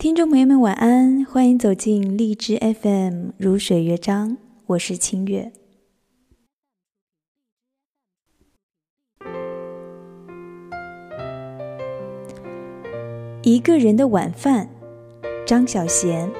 听众朋友们，晚安！欢迎走进荔枝 FM 如水乐章，我是清月。一个人的晚饭，张小娴。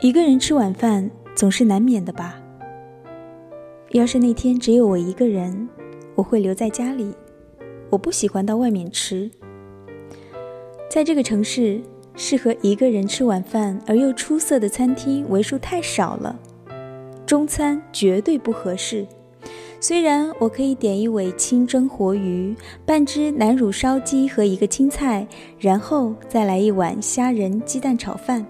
一个人吃晚饭。总是难免的吧。要是那天只有我一个人，我会留在家里。我不喜欢到外面吃。在这个城市，适合一个人吃晚饭而又出色的餐厅为数太少了。中餐绝对不合适。虽然我可以点一尾清蒸活鱼、半只南乳烧鸡和一个青菜，然后再来一碗虾仁鸡蛋炒饭。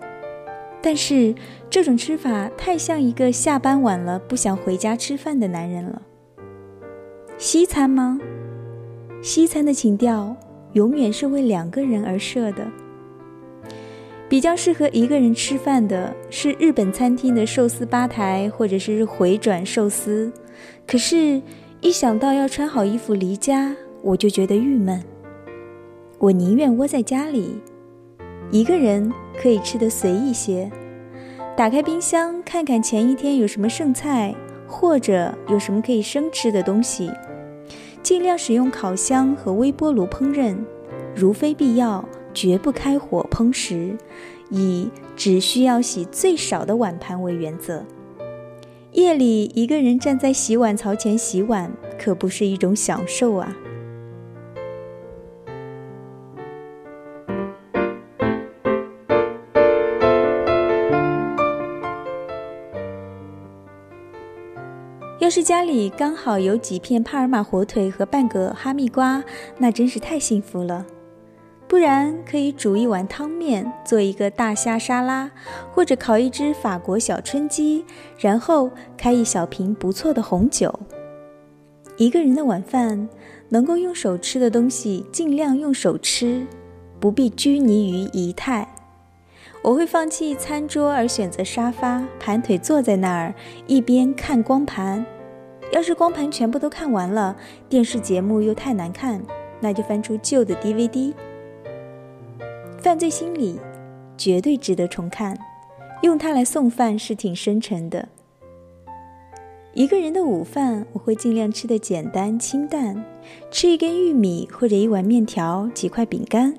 但是这种吃法太像一个下班晚了不想回家吃饭的男人了。西餐吗？西餐的情调永远是为两个人而设的。比较适合一个人吃饭的是日本餐厅的寿司吧台或者是回转寿司。可是，一想到要穿好衣服离家，我就觉得郁闷。我宁愿窝在家里，一个人。可以吃得随意些，打开冰箱看看前一天有什么剩菜，或者有什么可以生吃的东西，尽量使用烤箱和微波炉烹饪，如非必要绝不开火烹食，以只需要洗最少的碗盘为原则。夜里一个人站在洗碗槽前洗碗，可不是一种享受啊。要是家里刚好有几片帕尔玛火腿和半个哈密瓜，那真是太幸福了。不然可以煮一碗汤面，做一个大虾沙拉，或者烤一只法国小春鸡，然后开一小瓶不错的红酒。一个人的晚饭，能够用手吃的东西尽量用手吃，不必拘泥于仪态。我会放弃餐桌而选择沙发，盘腿坐在那儿，一边看光盘。要是光盘全部都看完了，电视节目又太难看，那就翻出旧的 DVD。犯罪心理绝对值得重看，用它来送饭是挺深沉的。一个人的午饭，我会尽量吃的简单清淡，吃一根玉米或者一碗面条，几块饼干。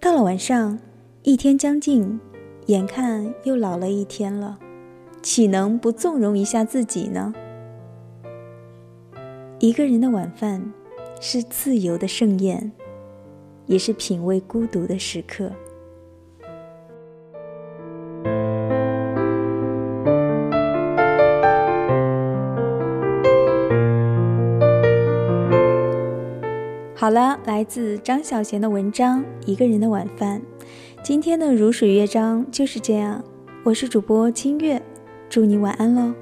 到了晚上。一天将近，眼看又老了一天了，岂能不纵容一下自己呢？一个人的晚饭，是自由的盛宴，也是品味孤独的时刻。好了，来自张小娴的文章《一个人的晚饭》。今天的如水乐章就是这样，我是主播清月，祝你晚安喽。